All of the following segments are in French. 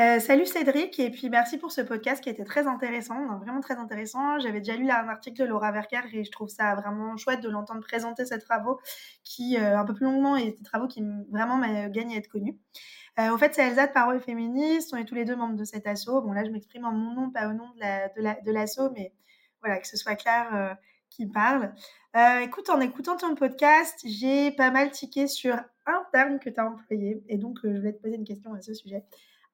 Euh, salut Cédric, et puis merci pour ce podcast qui était très intéressant, vraiment très intéressant. J'avais déjà lu un article de Laura Verker et je trouve ça vraiment chouette de l'entendre présenter ces travaux qui, euh, un peu plus longuement, et des travaux qui vraiment gagnent à être connus. Euh, au fait, c'est Elsa de Parole Féministe, on est tous les deux membres de cet asso. Bon, là, je m'exprime en mon nom, pas au nom de l'asso, mais voilà, que ce soit clair qui parle. écoute, en écoutant ton podcast, j'ai pas mal tiqué sur un terme que tu as employé, et donc je vais te poser une question à ce sujet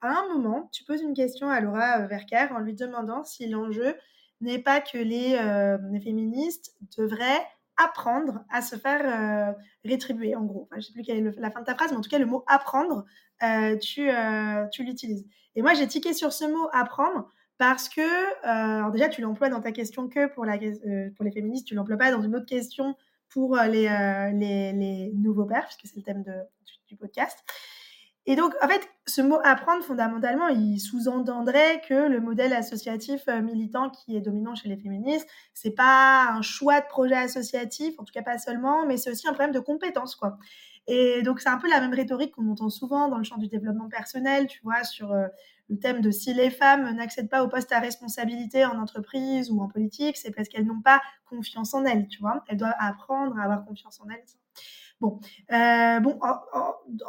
à un moment, tu poses une question à Laura Verker en lui demandant si l'enjeu n'est pas que les, euh, féministes devraient apprendre à se faire euh, rétribuer, en gros. je ne sais plus quelle est la fin de ta phrase, mais en tout cas, le mot apprendre, euh, tu, tu l'utilises. Et moi, j'ai tiqué sur ce mot apprendre parce que, déjà, tu l'emploies dans ta question que pour, les féministes, tu l'emploies pas dans une autre question pour les, les, les nouveaux pères, puisque c'est le thème de, du podcast. Et donc, en fait, ce mot apprendre, fondamentalement, il sous-entendrait que le modèle associatif euh, militant qui est dominant chez les féministes, c'est pas un choix de projet associatif, en tout cas pas seulement, mais c'est aussi un problème de compétences, quoi. Et donc, c'est un peu la même rhétorique qu'on entend souvent dans le champ du développement personnel, tu vois, sur euh, le thème de si les femmes n'accèdent pas au poste à responsabilité en entreprise ou en politique, c'est parce qu'elles n'ont pas confiance en elles, tu vois. Elles doivent apprendre à avoir confiance en elles. Bon, euh, bon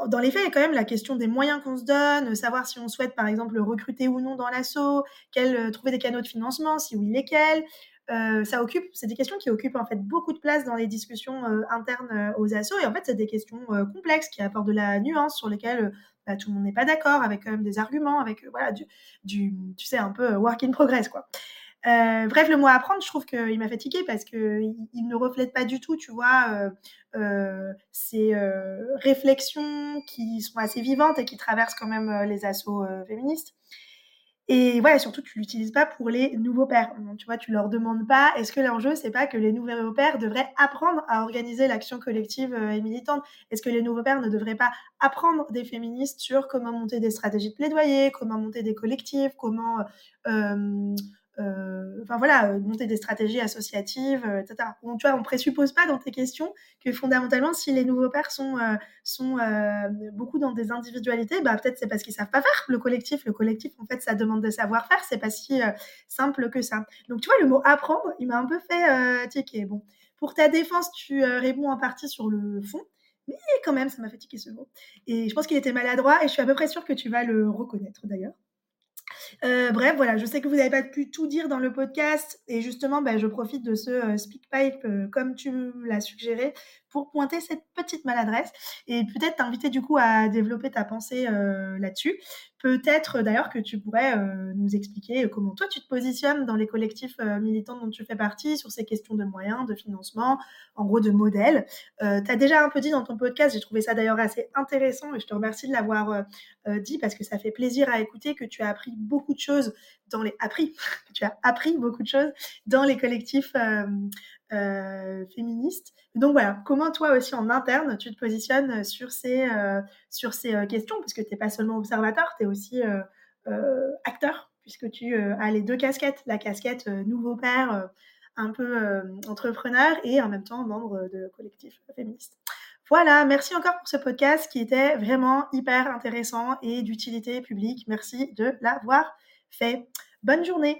dans les faits, il y a quand même la question des moyens qu'on se donne, savoir si on souhaite, par exemple, recruter ou non dans l'assaut, euh, trouver des canaux de financement, si oui, lesquels. Euh, ça occupe, c'est des questions qui occupent en fait beaucoup de place dans les discussions internes aux assos et en fait c'est des questions complexes qui apportent de la nuance sur lesquelles bah, tout le monde n'est pas d'accord, avec quand même des arguments, avec voilà du, du, tu sais un peu work in progress quoi. Euh, bref, le mot apprendre, je trouve qu'il m'a fatigué parce qu'il il ne reflète pas du tout, tu vois, euh, euh, ces réflexions qui sont assez vivantes et qui traversent quand même les assauts féministes. Et voilà, surtout, tu l'utilises pas pour les nouveaux pères. tu vois, tu leur demandes pas, est-ce que l'enjeu, c'est pas que les nouveaux pères devraient apprendre à organiser l'action collective et militante? Est-ce que les nouveaux pères ne devraient pas apprendre des féministes sur comment monter des stratégies de plaidoyer, comment monter des collectifs, comment enfin voilà, euh, monter des stratégies associatives, euh, etc. On, tu vois, on présuppose pas dans tes questions que fondamentalement, si les nouveaux pères sont, beaucoup dans des individualités, bah, peut-être c'est parce qu'ils savent pas faire le collectif. Le collectif, en fait, ça demande de savoir-faire, c'est pas si simple que ça. Donc, tu vois, le mot apprendre, il m'a un peu fait tiquer. Bon, pour ta défense, tu réponds en partie sur le fond. Mais quand même, ça m'a fait tiquer ce mot. Et je pense qu'il était maladroit et je suis à peu près sûre que tu vas le reconnaître d'ailleurs. Euh, bref, voilà, je sais que vous n'avez pas pu tout dire dans le podcast et justement, ben, je profite de ce euh, SpeakPipe, euh, comme tu l'as suggéré, pour pointer cette petite maladresse et peut-être t'inviter du coup à développer ta pensée là-dessus. Peut-être d'ailleurs que tu pourrais nous expliquer comment toi tu te positionnes dans les collectifs militants dont tu fais partie sur ces questions de moyens, de financement, en gros de modèles. tu as déjà un peu dit dans ton podcast, j'ai trouvé ça d'ailleurs assez intéressant et je te remercie de l'avoir dit parce que ça fait plaisir à écouter que tu as appris beaucoup de choses dans les appris, tu as appris beaucoup de choses dans les collectifs euh, féministes. Donc voilà, comment toi aussi en interne tu te positionnes sur ces, euh, sur ces euh, questions, parce que tu n'es pas seulement observateur, tu es aussi acteur, puisque tu as les deux casquettes, la casquette nouveau père un peu entrepreneur et en même temps membre de collectif féministe. Voilà, merci encore pour ce podcast qui était vraiment hyper intéressant et d'utilité publique. Merci de l'avoir fait. Bonne journée.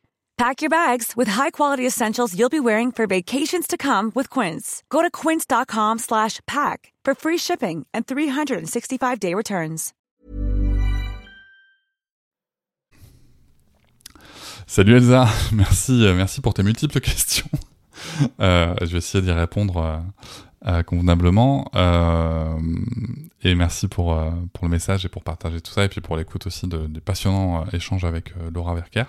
Pack your bags with high-quality essentials you'll be wearing for vacations to come with Quince. Go to quince.com/pack for free shipping and 365-day returns. Salut Elsa, merci euh, merci pour tes multiples questions. Euh, je vais essayer d'y répondre euh, euh, convenablement. Euh, et merci pour, euh, pour le message et pour partager tout ça, et puis pour l'écoute aussi de, des passionnants échanges avec Laura Verker.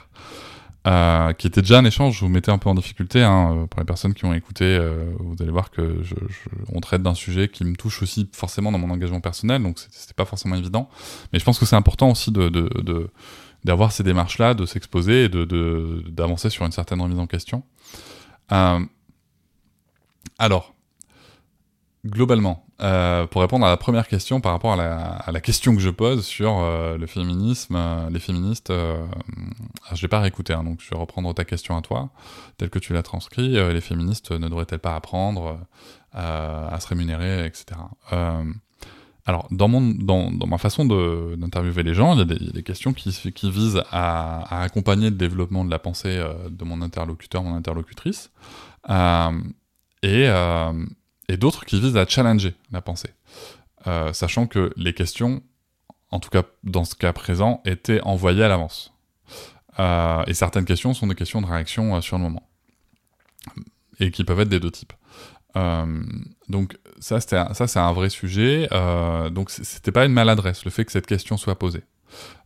Euh, qui était déjà un échange, je vous mettais un peu en difficulté, hein, pour les personnes qui ont écouté, euh, vous allez voir que je, je, on traite d'un sujet qui me touche aussi forcément dans mon engagement personnel, donc c'était pas forcément évident, mais je pense que c'est important aussi de, de, de d'avoir ces démarches-là, de s'exposer et de, d'avancer sur une certaine remise en question. Euh, alors, globalement, euh, pour répondre à la première question par rapport à la, question que je pose sur euh, le féminisme, euh, les féministes, euh, je vais pas réécouter, hein, donc je vais reprendre ta question à toi, telle que tu l'as transcrit. Les féministes ne devraient-elles pas apprendre à se rémunérer, etc. alors, dans, mon, dans, dans ma façon d'interviewer les gens, il y, a des, il y, a des questions qui, qui visent à, à, accompagner le développement de la pensée de mon interlocuteur, mon interlocutrice, et et d'autres qui visent à challenger la pensée. Euh, sachant que les questions, en tout cas dans ce cas présent, étaient envoyées à l'avance. Euh, et certaines questions sont des questions de réaction euh, sur le moment. Et qui peuvent être des deux types. Donc ça, c'est un vrai sujet. Donc c'était pas une maladresse, le fait que cette question soit posée.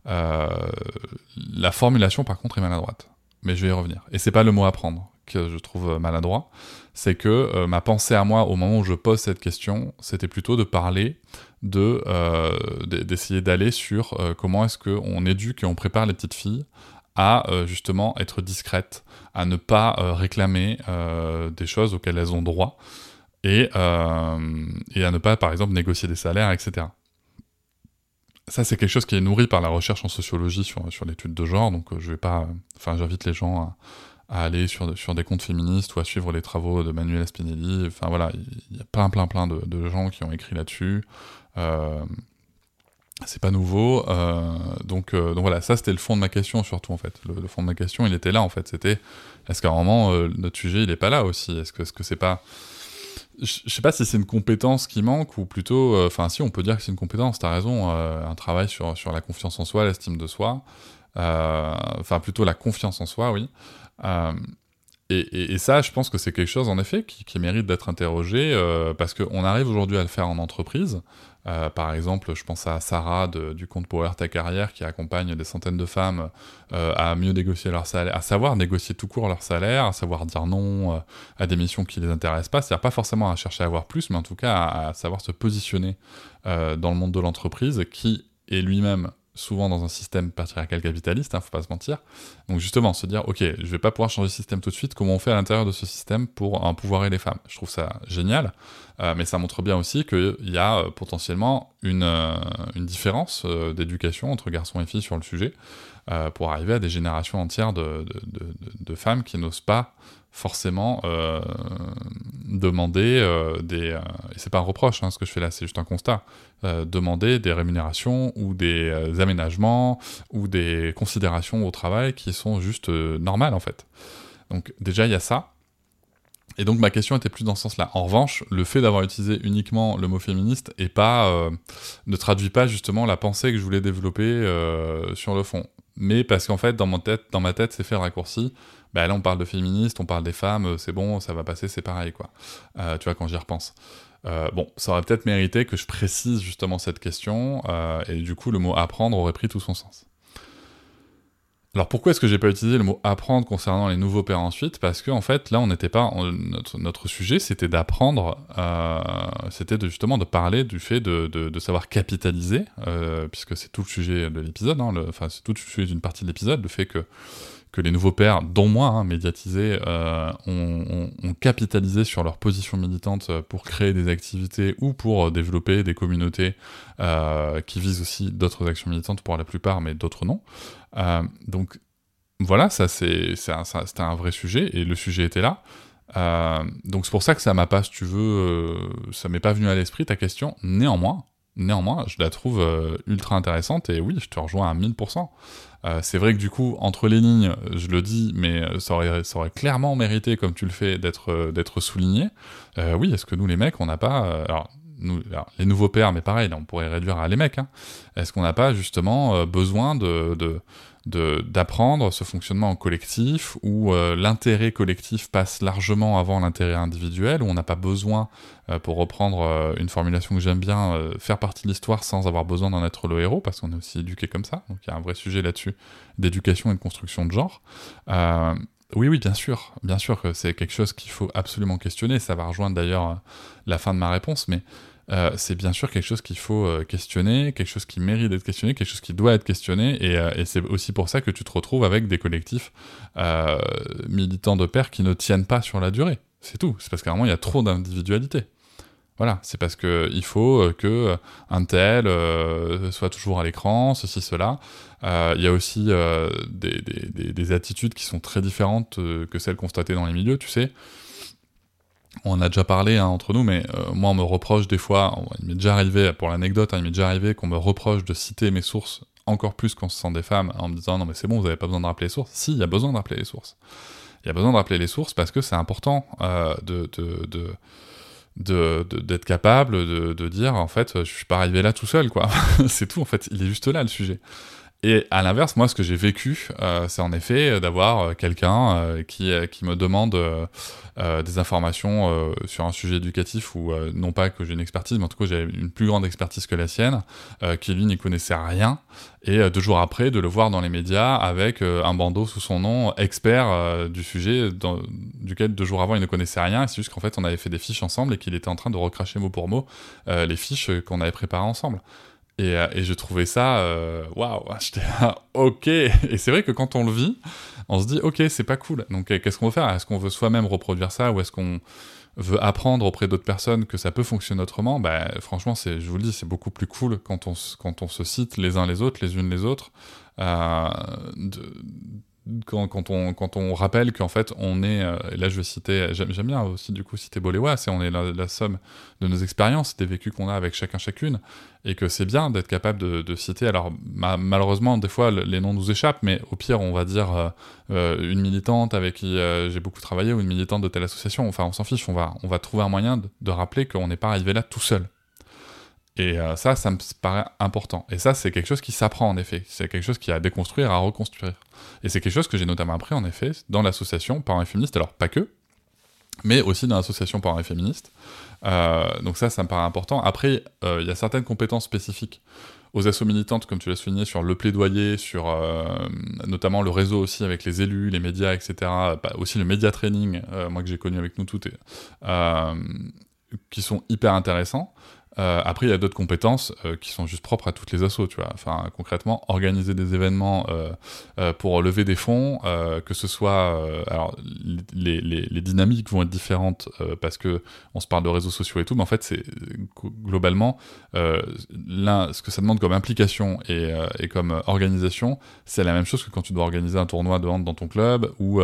La formulation, par contre, est maladroite. Mais je vais y revenir. Et c'est pas le mot à prendre que je trouve maladroit, c'est que euh, ma pensée à moi au moment où je pose cette question, c'était plutôt de parler de euh, d'essayer d'aller sur euh, comment est-ce qu'on éduque et on prépare les petites filles à justement être discrètes, à ne pas réclamer des choses auxquelles elles ont droit et, à ne pas par exemple négocier des salaires, etc. Ça, c'est quelque chose qui est nourri par la recherche en sociologie sur, sur l'étude de genre, donc je vais pas. Enfin, j'invite les gens à, aller sur, des comptes féministes ou à suivre les travaux de Manuel Spinelli. Voilà, il y a plein plein plein de, gens qui ont écrit là-dessus. Euh, c'est pas nouveau. Euh, donc, euh, donc voilà, ça c'était le fond de ma question surtout en fait. Le, fond de ma question, il était là en fait. C'était est-ce qu'à un moment notre sujet il est pas là aussi? Est-ce que est-ce que c'est pas je sais pas si c'est une compétence qui manque ou plutôt, enfin si on peut dire que c'est une compétence. T'as raison, un travail sur sur la confiance en soi, l'estime de soi. Enfin plutôt la confiance en soi, oui. Euh, et, ça, je pense que c'est quelque chose, en effet, qui, mérite d'être interrogé, euh, parce qu'on arrive aujourd'hui à le faire en entreprise. Euh, par exemple, je pense à Sarah du compte Power Ta Carrière, qui accompagne des centaines de femmes euh, à mieux négocier leur salaire, à savoir négocier tout court leur salaire, à savoir dire non à des missions qui les intéressent pas, c'est-à-dire pas forcément à chercher à avoir plus, mais en tout cas à, savoir se positionner dans le monde de l'entreprise, qui est lui-même souvent dans un système patriarcal capitaliste, hein, faut pas se mentir. Donc justement, se dire, ok, je vais pas pouvoir changer le système tout de suite, comment on fait à l'intérieur de ce système pour empouvoirer les femmes? Je trouve ça génial, euh, mais ça montre bien aussi qu'il y a euh, potentiellement une, euh, différence d'éducation entre garçons et filles sur le sujet, pour arriver à des générations entières de, femmes qui n'osent pas forcément demander des et c'est pas un reproche hein, ce que je fais là c'est juste un constat demander des rémunérations ou des aménagements ou des considérations au travail qui sont juste normales en fait. Donc déjà il y a ça et donc ma question était plus dans ce sens-là. En revanche, le fait d'avoir utilisé uniquement le mot féministe et pas euh, ne traduit pas justement la pensée que je voulais développer euh, sur le fond. Mais parce qu'en fait, dans mon tête, dans ma tête, c'est fait raccourci. Bah là, on parle de féministes, on parle des femmes, c'est bon, ça va passer, c'est pareil, quoi. Euh, tu vois, quand j'y repense. Euh, bon, ça aurait peut-être mérité que je précise justement cette question, euh, et du coup, le mot apprendre aurait pris tout son sens. Alors pourquoi est-ce que j'ai pas utilisé le mot apprendre concernant les nouveaux pères ensuite? Parce que en fait là on n'était pas notre, sujet c'était d'apprendre, euh, c'était justement de parler du fait de savoir capitaliser, euh, puisque c'est tout le sujet de l'épisode, hein, enfin c'est tout le sujet d'une partie de l'épisode, le fait que que les nouveaux pères, dont moi, hein, médiatisés, euh, ont, ont, capitalisé sur leur position militante pour créer des activités ou pour développer des communautés euh, qui visent aussi d'autres actions militantes pour la plupart, mais d'autres non. Euh, donc voilà, ça c'est c'était un vrai sujet et le sujet était là. Euh, donc c'est pour ça que ça m'a pas, si tu veux, euh, ça m'est pas venu à l'esprit ta question. Néanmoins, néanmoins, je la trouve ultra intéressante et oui, je te rejoins à 1000%. c'est vrai que du coup, entre les lignes, je le dis, mais ça aurait, ça aurait clairement mérité, comme tu le fais, d'être souligné. oui, est-ce que nous les mecs, on n'a pas, alors nous, les nouveaux pères, mais pareil, on pourrait réduire à les mecs. Hein. Est-ce qu'on n'a pas justement euh, besoin de, d'apprendre ce fonctionnement en collectif où euh, l'intérêt collectif passe largement avant l'intérêt individuel, où on n'a pas besoin, euh, pour reprendre une formulation que j'aime bien, faire partie de l'histoire sans avoir besoin d'en être le héros, parce qu'on est aussi éduqué comme ça. Donc il y a un vrai sujet là-dessus d'éducation et de construction de genre. Oui, oui, bien sûr. Bien sûr que c'est quelque chose qu'il faut absolument questionner. Ça va rejoindre d'ailleurs euh, la fin de ma réponse, mais euh, c'est bien sûr quelque chose qu'il faut euh, questionner, quelque chose qui mérite d'être questionné, quelque chose qui doit être questionné, et, c'est aussi pour ça que tu te retrouves avec des collectifs militants de pair qui ne tiennent pas sur la durée. C'est tout. C'est parce qu'à un moment, il y a trop d'individualité. Voilà, c'est parce que il faut euh, que euh, un tel euh, soit toujours à l'écran, ceci, cela. Il y a aussi des, attitudes qui sont très différentes que celles constatées dans les milieux, tu sais. On a déjà parlé hein, entre nous, mais moi on me reproche des fois, il m'est déjà arrivé, pour l'anecdote, hein, il m'est déjà arrivé qu'on me reproche de citer mes sources encore plus quand ce sont des femmes, en me disant non mais c'est bon, vous n'avez pas besoin de rappeler les sources. Si, il y a besoin de rappeler les sources. Il y a besoin de rappeler les sources parce que c'est important de, de, d'être capable de, de, dire en fait je suis pas arrivé là tout seul quoi c'est tout en fait il est juste là le sujet et à l'inverse moi ce que j'ai vécu euh, c'est en effet d'avoir euh, quelqu'un euh, qui, qui me demande des informations sur un sujet éducatif ou non pas que j'ai une expertise mais en tout cas j'ai une plus grande expertise que la sienne qui lui n'y connaissait rien. Et deux jours après de le voir dans les médias avec un bandeau sous son nom expert du sujet duquel deux jours avant il ne connaissait rien. C'est juste qu'en fait on avait fait des fiches ensemble et qu'il était en train de recracher mot pour mot les fiches qu'on avait préparées ensemble et, euh, et je trouvais ça, euh, waouh, wow, j'étais là, ok. Et c'est vrai que quand on le vit, on se dit, ok, c'est pas cool. Donc euh, qu'est-ce qu'on veut faire? Est-ce qu'on veut soi-même reproduire ça ou est-ce qu'on veut apprendre auprès d'autres personnes que ça peut fonctionner autrement? Bah, Franchement, c'est, je vous le dis, c'est beaucoup plus cool quand on, quand on se cite les uns les autres, les unes les autres, euh, de, quand, on, rappelle qu'en fait on est, euh, là je vais citer, j'aime bien aussi du coup citer Boléwa, c'est on est la, somme de nos expériences, des vécus qu'on a avec chacun chacune, et que c'est bien d'être capable de, citer, alors malheureusement des fois les noms nous échappent, mais au pire on va dire euh, euh, une militante avec qui j'ai beaucoup travaillé, ou une militante de telle association, enfin on s'en fiche, on va, on va trouver un moyen de, de rappeler qu'on n'est pas arrivé là tout seul. Et ça, ça me paraît important. Et ça, c'est quelque chose qui s'apprend en effet. C'est quelque chose qui a à déconstruire, à reconstruire. Et c'est quelque chose que j'ai notamment appris, en effet, dans l'association Parents et Féministes, alors pas que, mais aussi dans l'association Parents et Féministes. Euh, donc ça, ça me paraît important. Après, euh, il y a certaines compétences spécifiques aux assos militantes, comme tu l'as souligné, sur le plaidoyer, sur euh, notamment le réseau aussi avec les élus, les médias, etc. Bah, aussi le média training, moi que j'ai connu avec nous toutes, qui sont hyper intéressants. Euh, après, il y a d'autres compétences euh, qui sont juste propres à toutes les assos, tu vois. Enfin, concrètement, organiser des événements euh, pour lever des fonds, que ce soit, alors, les, les, dynamiques vont être différentes parce que on se parle de réseaux sociaux et tout, mais en fait, c'est globalement là, ce que ça demande comme implication et, comme organisation, c'est la même chose que quand tu dois organiser un tournoi de hand dans ton club ou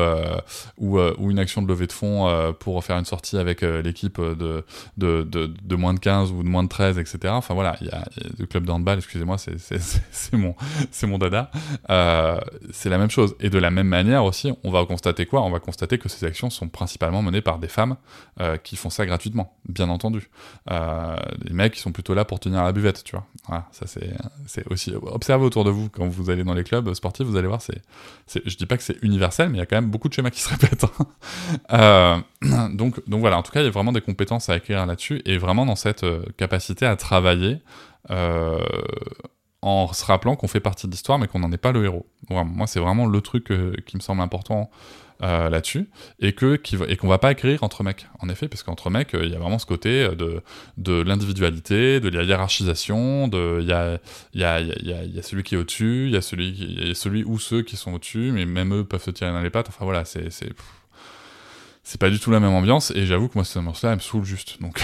ou, ou une action de levée de fonds pour faire une sortie avec l'équipe de, de, de, de moins de 15 ou de moins 13, etc. Enfin voilà, il y, a le club de handball, excusez-moi, c'est mon, mon dada. Euh, c'est la même chose. Et de la même manière aussi, on va constater quoi? On va constater que ces actions sont principalement menées par des femmes euh, qui font ça gratuitement, bien entendu. Euh, les mecs, qui sont plutôt là pour tenir la buvette, tu vois. Ça c'est aussi... Observez autour de vous, quand vous allez dans les clubs sportifs, vous allez voir, c'est je dis pas que c'est universel, mais il y a quand même beaucoup de schémas qui se répètent. Hein. donc, donc voilà, en tout cas, il y a vraiment des compétences à acquérir là-dessus, et vraiment dans cette capacité à travailler euh, en se rappelant qu'on fait partie de l'histoire, mais qu'on n'en est pas le héros. moi, c'est vraiment le truc euh, qui me semble important euh, là-dessus, et que et qu'on va pas écrire entre mecs, en effet, parce qu'entre mecs, il y a vraiment ce côté de, l'individualité, de la hiérarchisation, il y a, celui qui est au-dessus, il y a celui, qui, ou ceux qui sont au-dessus, mais même eux peuvent se tirer dans les pattes. Enfin voilà, c'est pas du tout la même ambiance, et j'avoue que moi, ambiance-là, elle me saoule juste. Donc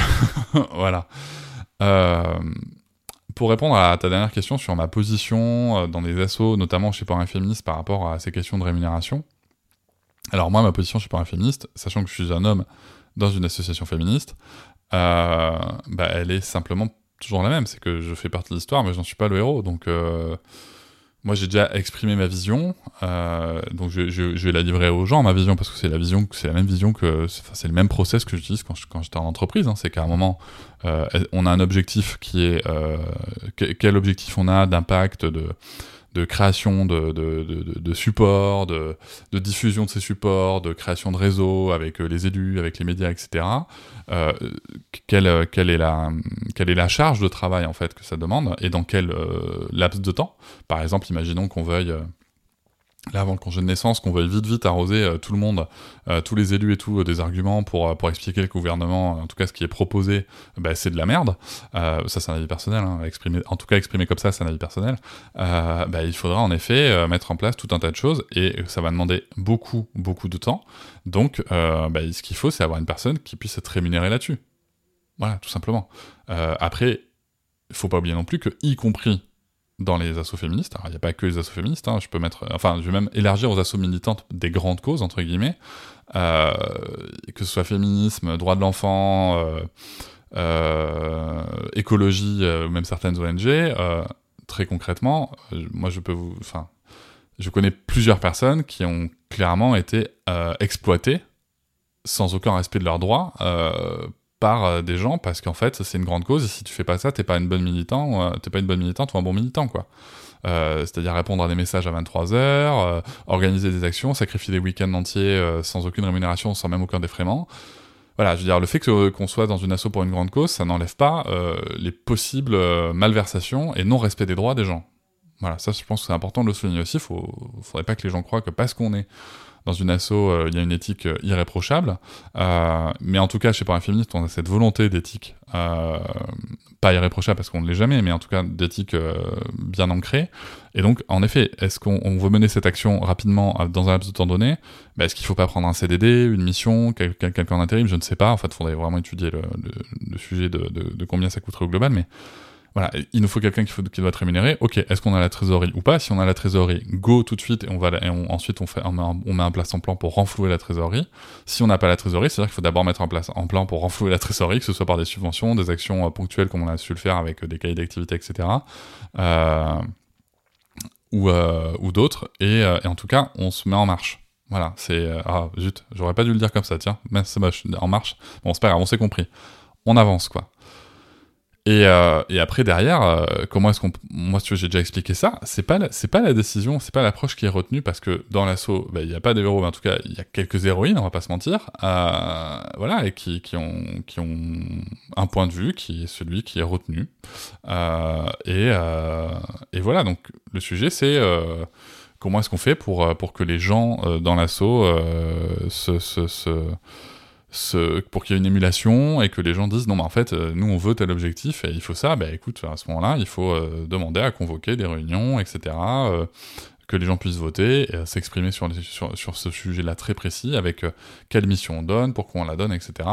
voilà. Euh, pour répondre à ta dernière question sur ma position euh, dans des assos, notamment chez Parents Féministes par rapport à ces questions de rémunération, alors moi, ma position chez Parents Féministes, sachant que je suis un homme dans une association féministe, euh, bah, elle est simplement toujours la même. C'est que je fais partie de l'histoire, mais je n'en suis pas le héros. Donc moi, j'ai déjà exprimé ma vision, euh, donc je, je, je, vais la livrer aux gens, ma vision, parce que c'est la vision, c'est la même vision que, c'est le même process que j'utilise quand, quand j'étais en entreprise. Hein. c'est qu'à un moment, euh, on a un objectif qui est euh, quel objectif on a d'impact de de création de, de, de, de supports, de, de, diffusion de ces supports, de création de réseaux avec euh, les élus, avec les médias, etc. Euh, quelle, quelle, est la, quelle est la charge de travail en fait que ça demande et dans quel euh, laps de temps? Par exemple, imaginons qu'on veuille là avant le congé de naissance, qu'on veuille vite vite arroser euh, tout le monde, euh, tous les élus et tout, euh, des arguments pour, pour expliquer le gouvernement, en tout cas ce qui est proposé, bah, c'est de la merde. ça c'est un avis personnel, hein, en tout cas exprimé comme ça c'est un avis personnel. Bah, il faudra en effet mettre en place tout un tas de choses et ça va demander beaucoup beaucoup de temps. Donc bah, ce qu'il faut c'est avoir une personne qui puisse être rémunérée là-dessus. Voilà, tout simplement. après, il faut pas oublier non plus que, y compris dans les assauts féministes. Alors, il n'y a pas que les assauts féministes, hein, je peux mettre, enfin, je vais même élargir aux assauts militantes des grandes causes, entre guillemets, euh, que ce soit féminisme, droit de l'enfant, euh, euh, écologie, ou même certaines ONG, très concrètement, moi je peux vous, enfin, je connais plusieurs personnes qui ont clairement été exploitées sans aucun respect de leurs droits par euh, des gens parce qu'en fait c'est une grande cause et si tu fais pas ça t'es pas une bonne euh, t'es pas une bonne militante ou un bon militant quoi. Euh, c'est-à-dire répondre à des messages à 23 heures organiser des actions sacrifier des week-ends entiers sans aucune rémunération sans même aucun défraiement. Voilà je veux dire le fait qu'on soit dans une asso pour une grande cause ça n'enlève pas les possibles malversations et non respect des droits des gens. Voilà ça je pense que c'est important de le souligner aussi. Faut faudrait pas que les gens croient que parce qu'on est dans une asso, euh, il y a une éthique euh, irréprochable. Euh, mais en tout cas, chez Parents Féministes, on a cette volonté d'éthique, pas irréprochable parce qu'on ne l'est jamais, mais en tout cas d'éthique bien ancrée. Et donc, en effet, est-ce qu'on veut mener cette action rapidement dans un laps de temps donné? Bah, Est-ce qu'il ne faut pas prendre un CDD, une mission, quelqu'un en intérim Je ne sais pas. En fait, il faudrait vraiment étudier le, sujet de, de, combien ça coûterait au global, mais voilà, il nous faut quelqu'un qui, qui, doit être rémunéré. Ok, est-ce qu'on a la trésorerie ou pas? Si on a la trésorerie, go tout de suite et on va ensuite on fait on met, un, on un place en plan pour renflouer la trésorerie. Si on n'a pas la trésorerie, c'est-à-dire qu'il faut d'abord mettre en place en plan pour renflouer la trésorerie, que ce soit par des subventions, des actions euh, ponctuelles comme on a su le faire avec euh, des cahiers d'activité, etc. Euh, ou, d'autres. Et, et, en tout cas, on se met en marche. Voilà, c'est ah zut, j'aurais pas dû le dire comme ça. Tiens, mais c'est moche, en marche. Bon, c'est pas grave, on s'est compris. On avance quoi. Et, euh, et, après derrière, euh, comment est-ce qu'on, moi tu j'ai déjà expliqué ça. C'est pas pas la décision, c'est pas l'approche qui est retenue parce que dans l'assaut, bah, il n'y a pas de héros, mais en tout cas il y a quelques héroïnes, on va pas se mentir, euh, voilà, et qui, qui ont qui ont un point de vue qui est celui qui est retenu. Et et voilà donc le sujet c'est comment est-ce qu'on fait pour pour que les gens dans l'assaut se, se pour qu'il y ait une émulation et que les gens disent non mais en fait euh, nous on veut tel objectif et il faut ça, bah écoute à ce moment-là il faut euh, demander à convoquer des réunions etc. Euh, que les gens puissent voter et s'exprimer sur, sur, ce sujet-là très précis avec quelle mission on donne, pourquoi on la donne, etc.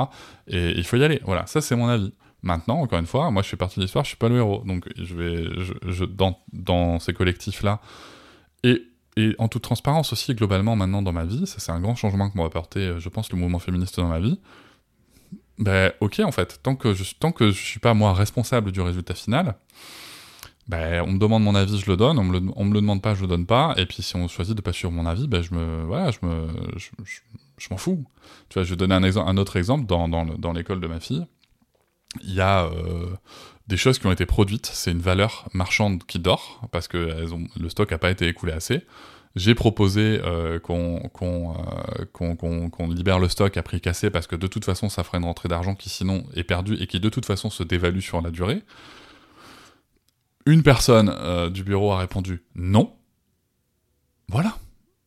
Et il faut y aller. Voilà, ça c'est mon avis. Maintenant, encore une fois, moi je fais partie de l'histoire, je suis pas le héros. Donc je vais, je, dans, dans ces collectifs-là, et et en toute transparence aussi, globalement, maintenant dans ma vie, ça c'est un grand changement que m'a apporté, euh, je pense, le mouvement féministe dans ma vie. Ben, ok, en fait, tant que je, tant que je suis pas moi responsable du résultat final, ben, on me demande mon avis, je le donne, on me, le, me le demande pas, je le donne pas, et puis si on choisit de pas suivre mon avis, ben, je me, voilà, je me, je, m'en fous. Tu vois, je vais donner un, un autre exemple dans, dans, dans l'école de ma fille. Il y a euh, des choses qui ont été produites, c'est une valeur marchande qui dort, parce que le stock n'a pas été écoulé assez. J'ai proposé euh, qu'on euh, libère le stock à prix cassé, parce que de toute façon, ça ferait une rentrée d'argent qui sinon est perdue et qui de toute façon se dévalue sur la durée. une personne du bureau a répondu non. Voilà.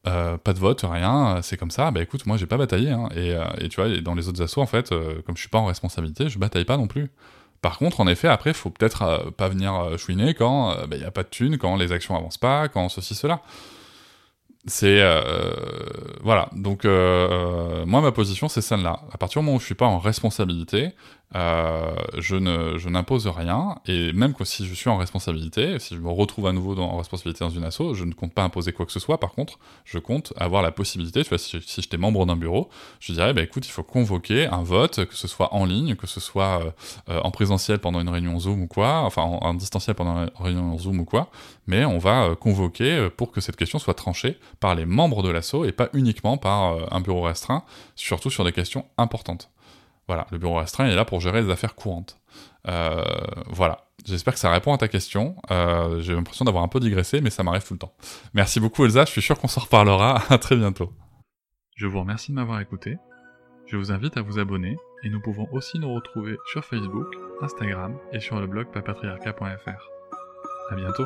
pas de vote, rien, c'est comme ça. Bah écoute, moi j'ai pas bataillé. Hein. Et, et, tu vois, dans les autres assos, en fait, comme je suis pas en responsabilité, je bataille pas non plus. Par contre, en effet, après, faut peut-être euh, pas venir euh, chouiner quand il euh, n'y bah, a pas de thunes, quand les actions avancent pas, quand ceci, cela. C'est voilà. Donc moi, ma position, c'est celle-là. À partir du moment où je suis pas en responsabilité, euh, je n'impose rien et même si je suis en responsabilité, si je me retrouve à nouveau en responsabilité dans une asso, je ne compte pas imposer quoi que ce soit. Par contre, je compte avoir la possibilité. Tu vois, si, j'étais membre d'un bureau, je dirais, bah écoute, il faut convoquer un vote, que ce soit en ligne, que ce soit euh, euh, en présentiel pendant une réunion Zoom ou quoi, enfin en, distanciel pendant une réunion Zoom ou quoi, mais on va convoquer pour que cette question soit tranchée par les membres de l'asso et pas uniquement par un bureau restreint, surtout sur des questions importantes. Voilà, le bureau restreint est là pour gérer les affaires courantes. Euh, voilà, j'espère que ça répond à ta question. Euh, j'ai l'impression d'avoir un peu digressé, mais ça m'arrive tout le temps. Merci beaucoup Elsa, je suis sûr qu'on s'en reparlera. À très bientôt. Je vous remercie de m'avoir écouté. Je vous invite à vous abonner et nous pouvons aussi nous retrouver sur Facebook, Instagram et sur le blog papatriarca.fr. À bientôt.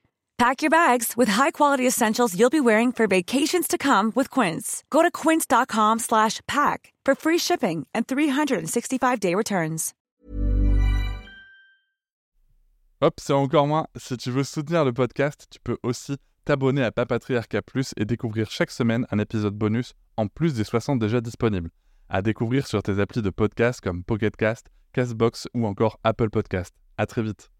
Pack your bags with high-quality essentials you'll be wearing for vacations to come with Quince. Go to quince.com slash pack for free shipping and 365-day returns. Hop, c'est encore moins. Si tu veux soutenir le podcast, tu peux aussi t'abonner à Papatriarca Plus et découvrir chaque semaine un épisode bonus en plus des 60 déjà disponibles. À découvrir sur tes applis de podcast comme Pocketcast, Castbox ou encore Apple Podcast. À très vite.